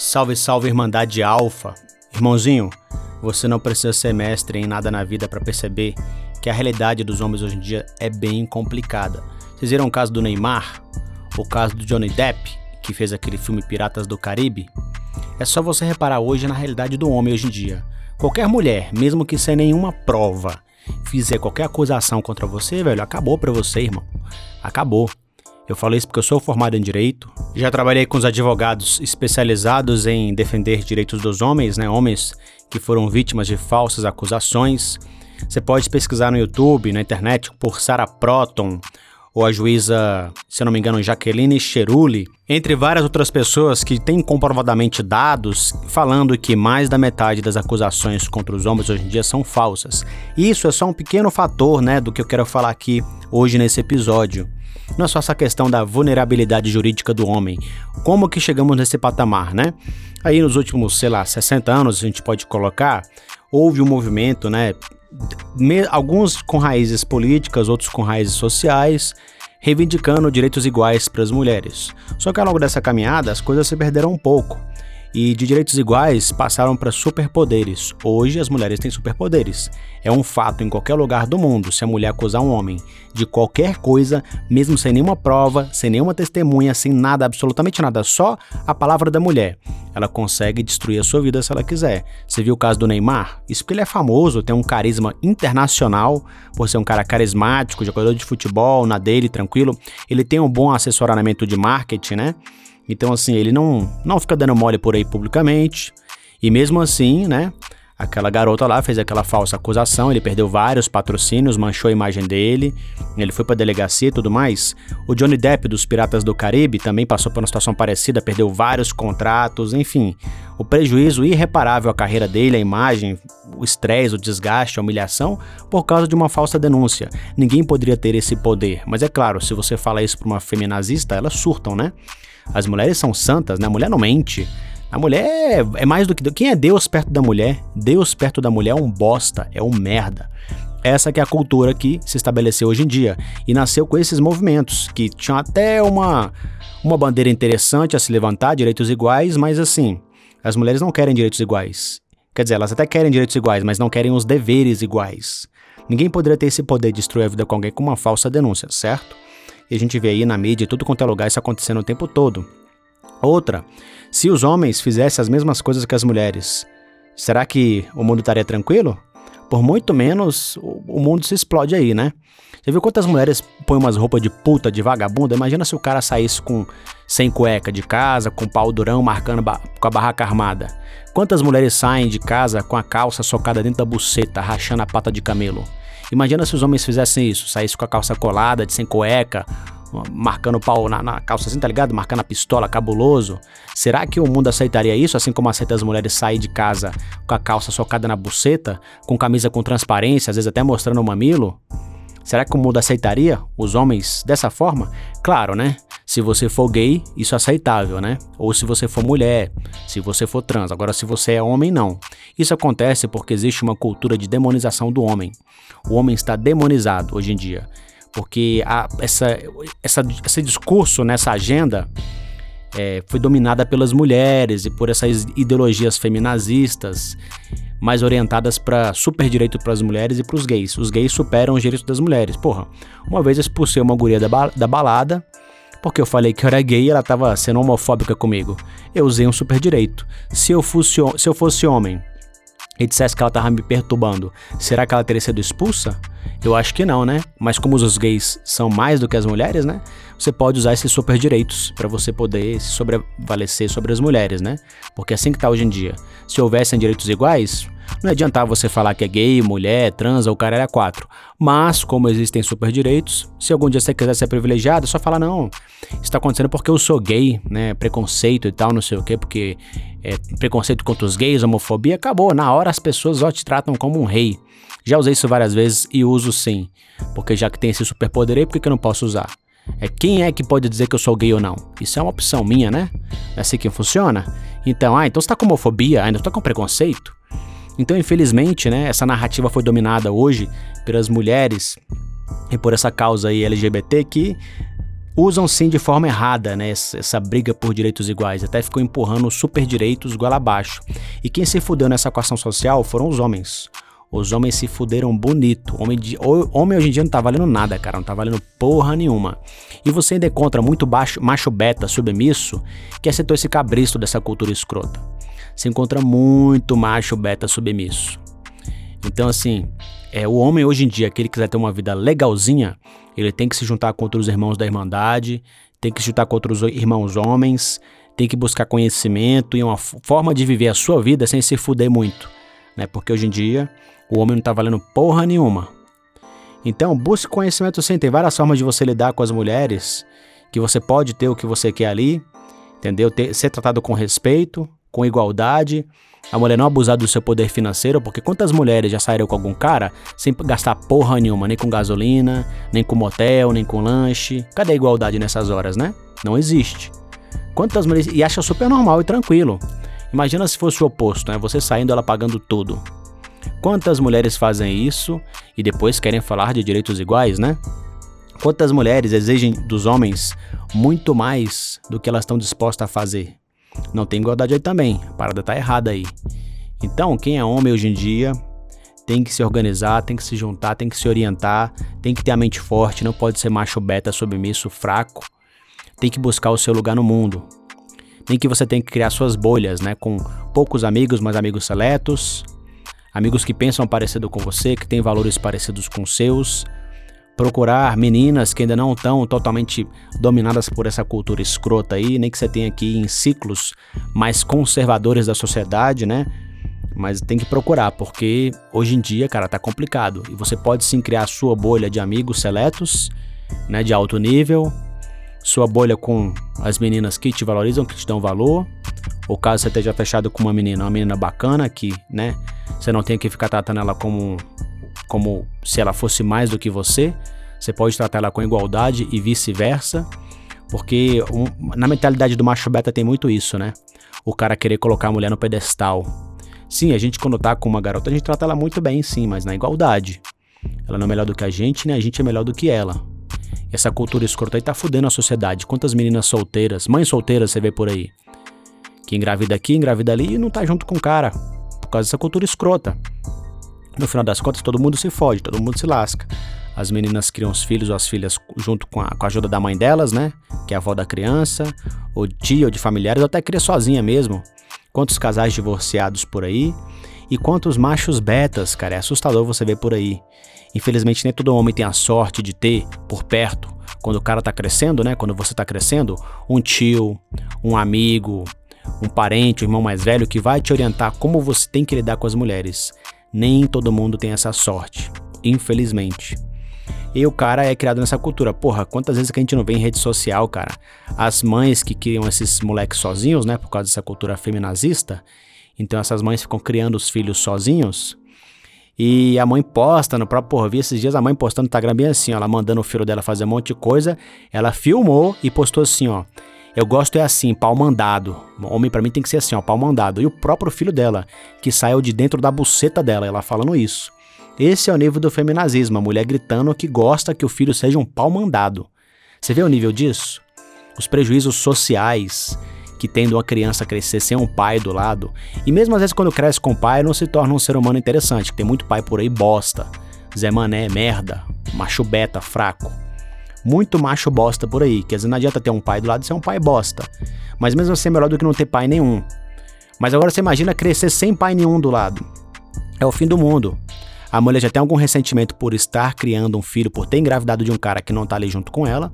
Salve, salve, Irmandade Alfa. Irmãozinho, você não precisa ser mestre em nada na vida para perceber que a realidade dos homens hoje em dia é bem complicada. Vocês viram o caso do Neymar? O caso do Johnny Depp, que fez aquele filme Piratas do Caribe? É só você reparar hoje na realidade do homem hoje em dia. Qualquer mulher, mesmo que sem nenhuma prova, fizer qualquer acusação contra você, velho, acabou pra você, irmão. Acabou. Eu falo isso porque eu sou formado em direito. Já trabalhei com os advogados especializados em defender direitos dos homens, né? Homens que foram vítimas de falsas acusações. Você pode pesquisar no YouTube, na internet, por Sarah Proton ou a juíza, se não me engano, Jaqueline Cheruli, entre várias outras pessoas que têm comprovadamente dados falando que mais da metade das acusações contra os homens hoje em dia são falsas. Isso é só um pequeno fator, né, do que eu quero falar aqui hoje nesse episódio. Não é só essa questão da vulnerabilidade jurídica do homem. Como que chegamos nesse patamar, né? Aí nos últimos, sei lá, 60 anos, a gente pode colocar, houve um movimento, né? Alguns com raízes políticas, outros com raízes sociais, reivindicando direitos iguais para as mulheres. Só que ao longo dessa caminhada, as coisas se perderam um pouco e de direitos iguais passaram para superpoderes. Hoje as mulheres têm superpoderes. É um fato em qualquer lugar do mundo se a mulher acusar um homem de qualquer coisa, mesmo sem nenhuma prova, sem nenhuma testemunha, sem nada, absolutamente nada, só a palavra da mulher. Ela consegue destruir a sua vida se ela quiser. Você viu o caso do Neymar? Isso porque ele é famoso, tem um carisma internacional, por ser um cara carismático, jogador de futebol, na dele, tranquilo. Ele tem um bom assessoramento de marketing, né? Então, assim, ele não, não fica dando mole por aí publicamente. E mesmo assim, né? Aquela garota lá fez aquela falsa acusação, ele perdeu vários patrocínios, manchou a imagem dele, ele foi pra delegacia e tudo mais. O Johnny Depp dos Piratas do Caribe também passou por uma situação parecida, perdeu vários contratos, enfim. O prejuízo irreparável à carreira dele, a imagem, o estresse, o desgaste, a humilhação, por causa de uma falsa denúncia. Ninguém poderia ter esse poder, mas é claro, se você fala isso pra uma feminazista, elas surtam, né? As mulheres são santas, né? A mulher não mente. A mulher é mais do que. Quem é Deus perto da mulher? Deus perto da mulher é um bosta, é um merda. Essa que é a cultura que se estabeleceu hoje em dia e nasceu com esses movimentos que tinham até uma uma bandeira interessante a se levantar, direitos iguais, mas assim, as mulheres não querem direitos iguais. Quer dizer, elas até querem direitos iguais, mas não querem os deveres iguais. Ninguém poderia ter esse poder de destruir a vida com alguém com uma falsa denúncia, certo? E a gente vê aí na mídia, tudo quanto é lugar, isso acontecendo o tempo todo. Outra, se os homens fizessem as mesmas coisas que as mulheres, será que o mundo estaria tranquilo? Por muito menos, o mundo se explode aí, né? Você viu quantas mulheres põem umas roupas de puta, de vagabunda? Imagina se o cara saísse com sem cueca de casa, com pau durão, marcando com a barraca armada. Quantas mulheres saem de casa com a calça socada dentro da buceta, rachando a pata de camelo? Imagina se os homens fizessem isso, saíssem com a calça colada, de sem cueca, marcando o pau na, na, calça assim, tá ligado? Marcando a pistola, cabuloso. Será que o mundo aceitaria isso, assim como aceita as mulheres sair de casa com a calça socada na buceta, com camisa com transparência, às vezes até mostrando o mamilo? Será que o mundo aceitaria os homens dessa forma? Claro, né? Se você for gay, isso é aceitável, né? Ou se você for mulher, se você for trans. Agora, se você é homem, não. Isso acontece porque existe uma cultura de demonização do homem. O homem está demonizado hoje em dia. Porque a, essa, essa, esse discurso, nessa agenda, é, foi dominada pelas mulheres e por essas ideologias feminazistas mais orientadas para super direito para as mulheres e para os gays. Os gays superam os direitos das mulheres. Porra, uma vez eu expulsei uma guria da, ba da balada porque eu falei que eu era gay e ela tava sendo homofóbica comigo. Eu usei um super direito. Se eu fosse, se eu fosse homem e dissesse que ela tava me perturbando, será que ela teria sido expulsa? Eu acho que não, né? Mas como os gays são mais do que as mulheres, né? Você pode usar esses super direitos para você poder se sobrevalecer sobre as mulheres, né? Porque é assim que tá hoje em dia. Se houvessem direitos iguais, não adiantava você falar que é gay, mulher, trans ou cara era quatro. Mas, como existem super direitos, se algum dia você quiser ser privilegiado, é só falar, não, isso tá acontecendo porque eu sou gay, né? Preconceito e tal, não sei o quê, porque é, preconceito contra os gays, homofobia, acabou. Na hora as pessoas ó, te tratam como um rei. Já usei isso várias vezes e uso sim. Porque já que tem esse superpoder aí, por que, que eu não posso usar? É quem é que pode dizer que eu sou gay ou não? Isso é uma opção minha, né? É assim que funciona? Então, ah, então você tá com homofobia, ainda tá com preconceito? Então, infelizmente, né, essa narrativa foi dominada hoje pelas mulheres e por essa causa aí LGBT que usam sim de forma errada, né, essa, briga por direitos iguais, até ficou empurrando super direitos goela abaixo. E quem se fudeu nessa equação social foram os homens. Os homens se fuderam bonito. Homem, de, homem hoje em dia não tá valendo nada, cara. Não tá valendo porra nenhuma. E você ainda encontra muito baixo, macho beta submisso que aceitou esse cabristo dessa cultura escrota. Você encontra muito macho beta submisso. Então, assim, é, o homem hoje em dia, que ele quiser ter uma vida legalzinha, ele tem que se juntar com outros irmãos da Irmandade, tem que se juntar com outros irmãos homens, tem que buscar conhecimento e uma forma de viver a sua vida sem se fuder muito. Né? Porque hoje em dia o homem não tá valendo porra nenhuma. Então, busque conhecimento sim. Tem várias formas de você lidar com as mulheres, que você pode ter o que você quer ali, entendeu? Ter, ser tratado com respeito, com igualdade. A mulher não abusar do seu poder financeiro, porque quantas mulheres já saíram com algum cara sem gastar porra nenhuma, nem com gasolina, nem com motel, nem com lanche? Cadê a igualdade nessas horas, né? Não existe. Quantas mulheres. E acha super normal e tranquilo. Imagina se fosse o oposto, né? Você saindo, ela pagando tudo. Quantas mulheres fazem isso e depois querem falar de direitos iguais, né? Quantas mulheres exigem dos homens muito mais do que elas estão dispostas a fazer? Não tem igualdade aí também, a parada tá errada aí. Então, quem é homem hoje em dia tem que se organizar, tem que se juntar, tem que se orientar, tem que ter a mente forte, não pode ser macho beta, submisso, fraco. Tem que buscar o seu lugar no mundo. Nem que você tem que criar suas bolhas, né, com poucos amigos, mas amigos seletos, amigos que pensam parecido com você, que têm valores parecidos com seus. Procurar meninas que ainda não estão totalmente dominadas por essa cultura escrota aí, nem que você tenha aqui em ciclos mais conservadores da sociedade, né? Mas tem que procurar, porque hoje em dia, cara, tá complicado. E você pode sim criar sua bolha de amigos seletos, né, de alto nível, sua bolha com as meninas que te valorizam, que te dão valor, ou caso você esteja fechado com uma menina, uma menina bacana que, né, você não tem que ficar tratando ela como, como se ela fosse mais do que você. Você pode tratar ela com igualdade e vice-versa. Porque um, na mentalidade do macho beta tem muito isso, né? O cara querer colocar a mulher no pedestal. Sim, a gente quando tá com uma garota, a gente trata ela muito bem, sim, mas na igualdade. Ela não é melhor do que a gente, né? A gente é melhor do que ela. Essa cultura escrota aí tá fudendo a sociedade. Quantas meninas solteiras, mães solteiras você vê por aí? que engravida aqui, engravida ali e não tá junto com o cara, por causa dessa cultura escrota. No final das contas, todo mundo se fode, todo mundo se lasca. As meninas criam os filhos ou as filhas junto com a, com a ajuda da mãe delas, né? Que é a avó da criança, ou tia, ou de familiares, ou até cria sozinha mesmo. Quantos casais divorciados por aí? E quantos machos betas, cara? É assustador você ver por aí. Infelizmente, nem todo homem tem a sorte de ter por perto, quando o cara tá crescendo, né? Quando você tá crescendo, um tio, um amigo, um parente, um irmão mais velho que vai te orientar como você tem que lidar com as mulheres. Nem todo mundo tem essa sorte, infelizmente. E o cara é criado nessa cultura. Porra, quantas vezes que a gente não vê em rede social, cara? As mães que criam esses moleques sozinhos, né? Por causa dessa cultura feminazista. Então essas mães ficam criando os filhos sozinhos. E a mãe posta no próprio, porra, vi esses dias a mãe postando no Instagram bem assim, ó, ela mandando o filho dela fazer um monte de coisa. Ela filmou e postou assim, ó. Eu gosto é assim, pau mandado. Homem para mim tem que ser assim, ó, pau mandado. E o próprio filho dela, que saiu de dentro da buceta dela, ela falando isso. Esse é o nível do feminazismo, a mulher gritando que gosta que o filho seja um pau mandado. Você vê o nível disso? Os prejuízos sociais que tem de uma criança crescer sem um pai do lado. E mesmo às vezes quando cresce com pai, não se torna um ser humano interessante. Tem muito pai por aí bosta. Zé Mané, merda. Macho beta, fraco muito macho bosta por aí, que às vezes não adianta ter um pai do lado e ser um pai bosta. Mas mesmo assim é melhor do que não ter pai nenhum. Mas agora você imagina crescer sem pai nenhum do lado. É o fim do mundo. A mulher já tem algum ressentimento por estar criando um filho, por ter engravidado de um cara que não tá ali junto com ela.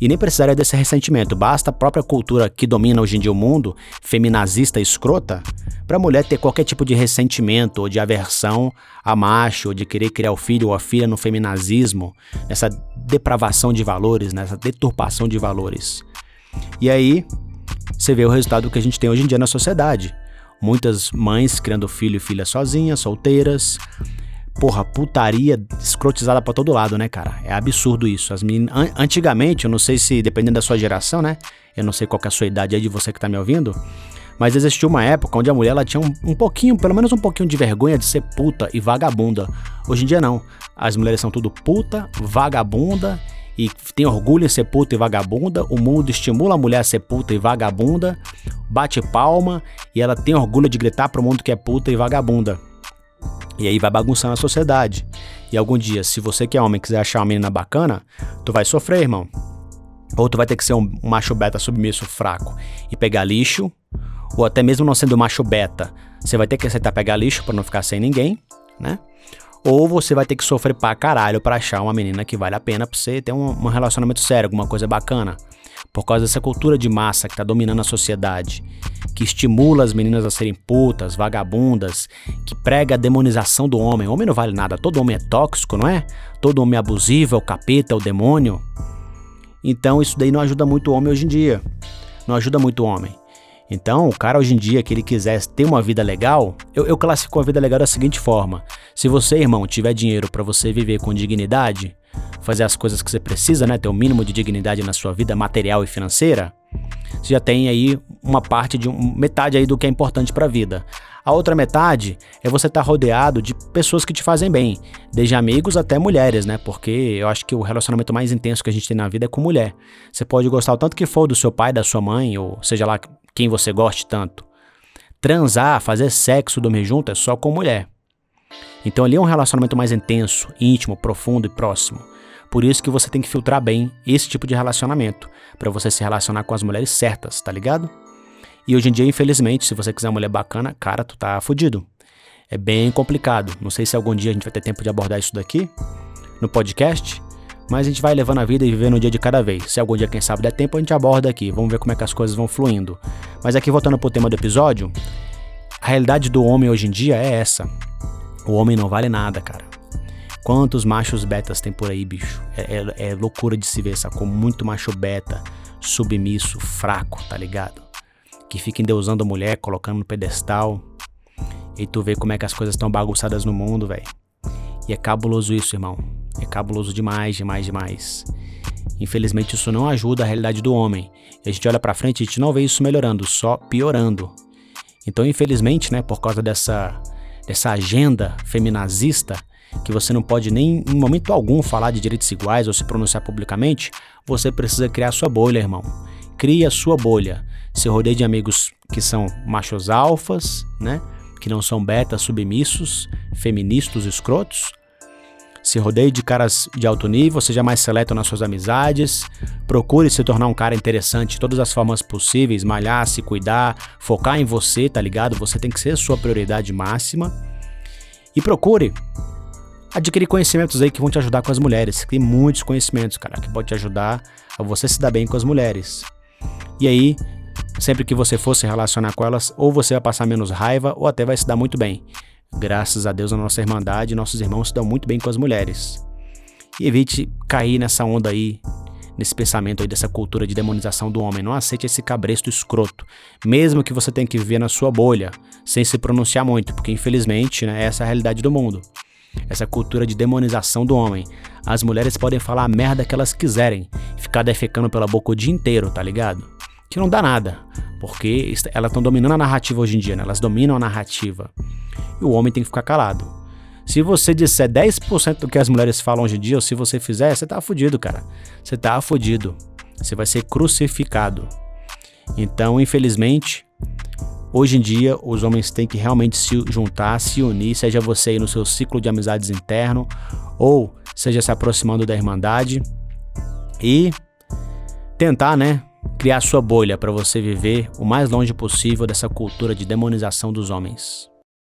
E nem precisaria desse ressentimento, basta a própria cultura que domina hoje em dia o mundo, feminazista e escrota, para a mulher ter qualquer tipo de ressentimento ou de aversão a macho, ou de querer criar o filho ou a filha no feminazismo, nessa depravação de valores, nessa deturpação de valores. E aí, você vê o resultado que a gente tem hoje em dia na sociedade. Muitas mães criando filho e filha sozinhas, solteiras, porra, putaria escrotizada pra todo lado, né, cara? É absurdo isso. As meninas, an antigamente, eu não sei se, dependendo da sua geração, né? Eu não sei qual é a sua idade aí de você que tá me ouvindo. Mas existiu uma época onde a mulher ela tinha um, um pouquinho, pelo menos um pouquinho de vergonha de ser puta e vagabunda. Hoje em dia não. As mulheres são tudo puta, vagabunda e tem orgulho em ser puta e vagabunda, o mundo estimula a mulher a ser puta e vagabunda, bate palma e ela tem orgulho de gritar pro mundo que é puta e vagabunda. E aí vai bagunçando a sociedade. E algum dia, se você que é homem quiser achar uma menina bacana, tu vai sofrer, irmão. Ou tu vai ter que ser um macho beta submisso fraco e pegar lixo, ou até mesmo não sendo macho beta, você vai ter que aceitar pegar lixo para não ficar sem ninguém, né? Ou você vai ter que sofrer pra caralho pra achar uma menina que vale a pena pra você ter um, um relacionamento sério, alguma coisa bacana. Por causa dessa cultura de massa que tá dominando a sociedade, que estimula as meninas a serem putas, vagabundas, que prega a demonização do homem. O homem não vale nada, todo homem é tóxico, não é? Todo homem é abusivo, é o capeta, é o demônio. Então isso daí não ajuda muito o homem hoje em dia. Não ajuda muito o homem. Então, o cara hoje em dia que ele quiser ter uma vida legal, eu, eu classifico a vida legal da seguinte forma: se você, irmão, tiver dinheiro para você viver com dignidade, fazer as coisas que você precisa, né, ter o mínimo de dignidade na sua vida material e financeira, você já tem aí uma parte de um, metade aí do que é importante para a vida. A outra metade é você estar tá rodeado de pessoas que te fazem bem, desde amigos até mulheres, né? Porque eu acho que o relacionamento mais intenso que a gente tem na vida é com mulher. Você pode gostar o tanto que for do seu pai, da sua mãe, ou seja lá quem você goste tanto. Transar, fazer sexo, dormir junto é só com mulher. Então ali é um relacionamento mais intenso, íntimo, profundo e próximo. Por isso que você tem que filtrar bem esse tipo de relacionamento, para você se relacionar com as mulheres certas, tá ligado? E hoje em dia, infelizmente, se você quiser uma mulher bacana, cara, tu tá fudido. É bem complicado. Não sei se algum dia a gente vai ter tempo de abordar isso daqui no podcast, mas a gente vai levando a vida e vivendo um dia de cada vez. Se algum dia, quem sabe, der tempo, a gente aborda aqui. Vamos ver como é que as coisas vão fluindo. Mas aqui, voltando pro tema do episódio, a realidade do homem hoje em dia é essa. O homem não vale nada, cara. Quantos machos betas tem por aí, bicho? É, é, é loucura de se ver, sacou? Muito macho beta, submisso, fraco, tá ligado? que fica endeusando a mulher, colocando no pedestal. E tu vê como é que as coisas estão bagunçadas no mundo, velho. E é cabuloso isso, irmão. É cabuloso demais, demais, demais. Infelizmente isso não ajuda a realidade do homem. E a gente olha para frente e a gente não vê isso melhorando, só piorando. Então, infelizmente, né, por causa dessa dessa agenda feminazista, que você não pode nem em momento algum falar de direitos iguais ou se pronunciar publicamente, você precisa criar sua bolha, irmão. Crie a sua bolha se rodeie de amigos que são machos alfas, né? Que não são betas submissos, feministas escrotos. Se rodeie de caras de alto nível, seja mais seleto nas suas amizades. Procure se tornar um cara interessante de todas as formas possíveis, malhar, se cuidar, focar em você, tá ligado? Você tem que ser sua prioridade máxima. E procure adquirir conhecimentos aí que vão te ajudar com as mulheres. Tem muitos conhecimentos, cara, que pode te ajudar a você se dar bem com as mulheres. E aí, Sempre que você for se relacionar com elas, ou você vai passar menos raiva, ou até vai se dar muito bem. Graças a Deus, a nossa irmandade, nossos irmãos se dão muito bem com as mulheres. E evite cair nessa onda aí, nesse pensamento aí dessa cultura de demonização do homem. Não aceite esse cabresto escroto, mesmo que você tenha que viver na sua bolha, sem se pronunciar muito, porque infelizmente né, essa é a realidade do mundo. Essa cultura de demonização do homem. As mulheres podem falar a merda que elas quiserem, ficar defecando pela boca o dia inteiro, tá ligado? que não dá nada, porque elas estão dominando a narrativa hoje em dia, né? elas dominam a narrativa. E o homem tem que ficar calado. Se você disser 10% do que as mulheres falam hoje em dia, ou se você fizer, você tá fudido, cara. Você tá fudido. Você vai ser crucificado. Então, infelizmente, hoje em dia, os homens têm que realmente se juntar, se unir, seja você aí no seu ciclo de amizades interno, ou seja se aproximando da Irmandade, e tentar, né, criar sua bolha para você viver o mais longe possível dessa cultura de demonização dos homens.